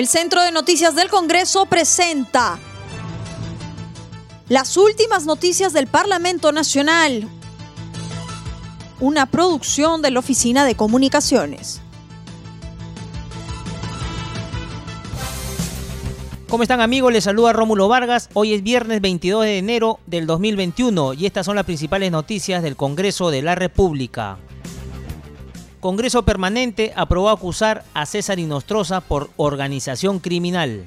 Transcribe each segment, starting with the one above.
El Centro de Noticias del Congreso presenta las últimas noticias del Parlamento Nacional, una producción de la Oficina de Comunicaciones. ¿Cómo están amigos? Les saluda Rómulo Vargas. Hoy es viernes 22 de enero del 2021 y estas son las principales noticias del Congreso de la República. Congreso Permanente aprobó acusar a César Inostroza por organización criminal.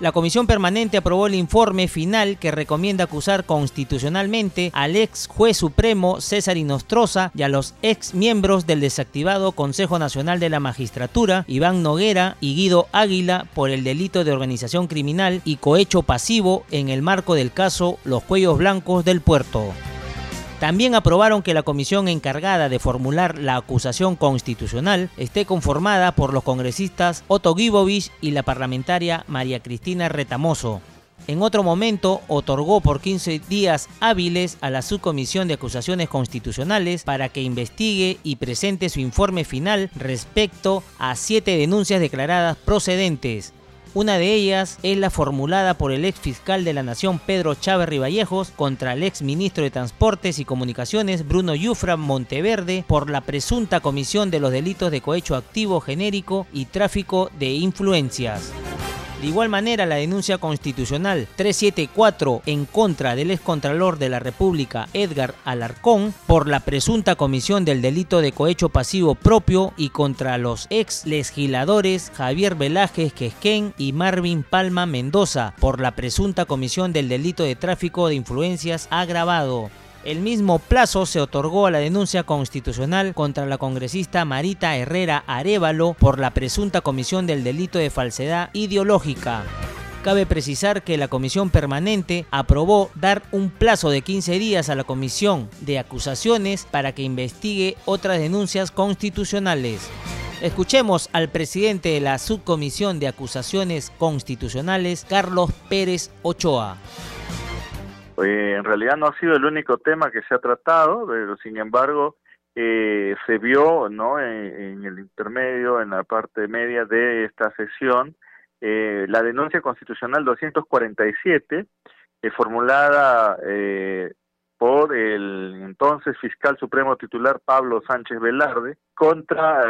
La Comisión Permanente aprobó el informe final que recomienda acusar constitucionalmente al ex juez supremo César Inostroza y a los ex miembros del desactivado Consejo Nacional de la Magistratura, Iván Noguera y Guido Águila, por el delito de organización criminal y cohecho pasivo en el marco del caso Los Cuellos Blancos del Puerto. También aprobaron que la comisión encargada de formular la acusación constitucional esté conformada por los congresistas Otto Gibovich y la parlamentaria María Cristina Retamoso. En otro momento, otorgó por 15 días hábiles a la Subcomisión de Acusaciones Constitucionales para que investigue y presente su informe final respecto a siete denuncias declaradas procedentes, una de ellas es la formulada por el ex fiscal de la Nación Pedro Chávez Riballejos contra el ex ministro de Transportes y Comunicaciones Bruno Yufra Monteverde por la presunta comisión de los delitos de cohecho activo genérico y tráfico de influencias. De igual manera, la denuncia constitucional 374 en contra del excontralor de la República Edgar Alarcón por la presunta comisión del delito de cohecho pasivo propio y contra los ex legisladores Javier Velázquez Quesquén y Marvin Palma Mendoza por la presunta comisión del delito de tráfico de influencias agravado. El mismo plazo se otorgó a la denuncia constitucional contra la congresista Marita Herrera Arevalo por la presunta comisión del delito de falsedad ideológica. Cabe precisar que la comisión permanente aprobó dar un plazo de 15 días a la comisión de acusaciones para que investigue otras denuncias constitucionales. Escuchemos al presidente de la subcomisión de acusaciones constitucionales, Carlos Pérez Ochoa. Eh, en realidad no ha sido el único tema que se ha tratado, pero sin embargo eh, se vio no en, el intermedio, en la parte media de esta sesión, eh, la denuncia constitucional 247, formulada por el entonces fiscal supremo titular Pablo Sánchez Velarde contra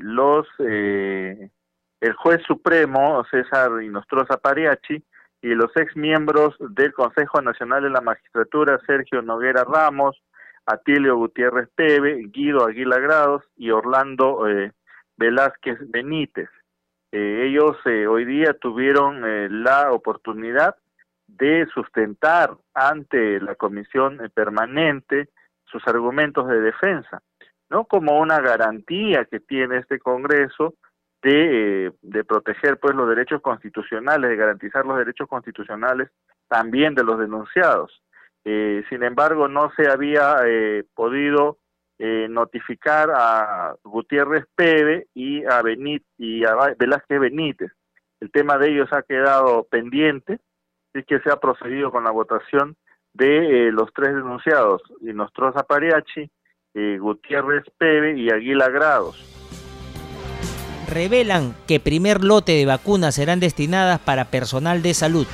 los el juez supremo César Inostroza Pariachi y los ex miembros del Consejo Nacional de la Magistratura, Sergio Noguera Ramos, Atilio Gutiérrez Peve, Guido Aguila Grados y Orlando eh, Velázquez Benítez. Eh, ellos eh, hoy día tuvieron la oportunidad de sustentar ante la comisión permanente sus argumentos de defensa, no como una garantía que tiene este Congreso de, de, proteger pues los derechos constitucionales, de garantizar los derechos constitucionales también de los denunciados. Eh, sin embargo, no se había eh, podido eh, notificar a Gutiérrez Pebe y a, Benít, y a Velázquez Benítez. El tema de ellos ha quedado pendiente, y que se ha procedido con la votación de los tres denunciados, Inostroza Pariachi, Gutiérrez Pebe y Aguila Grados revelan que primer lote de vacunas serán destinadas para personal de salud.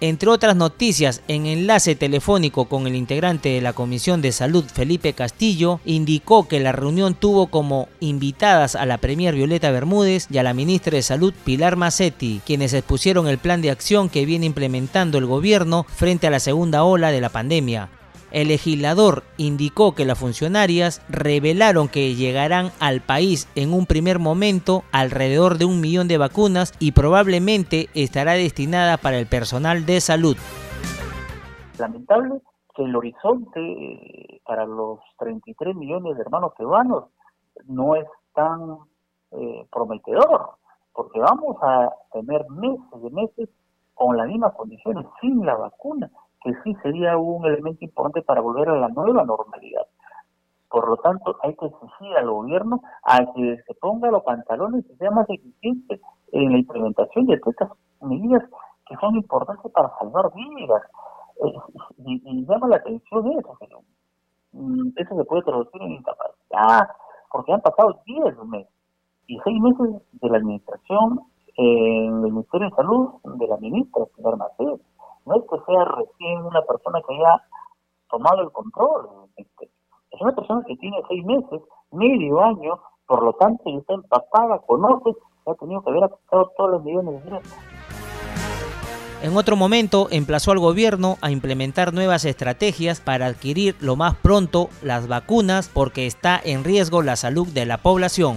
Entre otras noticias, en enlace telefónico con el integrante de la Comisión de Salud, Felipe Castillo, indicó que la reunión tuvo como invitadas a la Premier Violeta Bermúdez y a la ministra de Salud, Pilar Macetti, quienes expusieron el plan de acción que viene implementando el gobierno frente a la segunda ola de la pandemia. El legislador indicó que las funcionarias revelaron que llegarán al país en un primer momento alrededor de un millón de vacunas y probablemente estará destinada para el personal de salud. Lamentable que el horizonte eh, para los 33 millones de hermanos peruanos no es tan eh, prometedor, porque vamos a tener meses de meses con las mismas condiciones sin la vacuna que sí sería un elemento importante para volver a la nueva normalidad. Por lo tanto, hay que exigir al gobierno a que se ponga los pantalones y sea más eficiente en la implementación de todas estas medidas que son importantes para salvar vidas. Eh, y, llama la atención eso, pero mm, eso se puede traducir en incapacidad, porque han pasado 10 meses. y seis meses de la administración en el Ministerio de Salud de la ministra, señor Maceo. No es que sea recién una persona que haya tomado el control. Este, es una persona que tiene seis meses, medio año, por lo tanto, está empapada, conoce, ha tenido que haber aplicado todos los millones necesarios. En otro momento, emplazó al gobierno a implementar nuevas estrategias para adquirir lo más pronto las vacunas porque está en riesgo la salud de la población.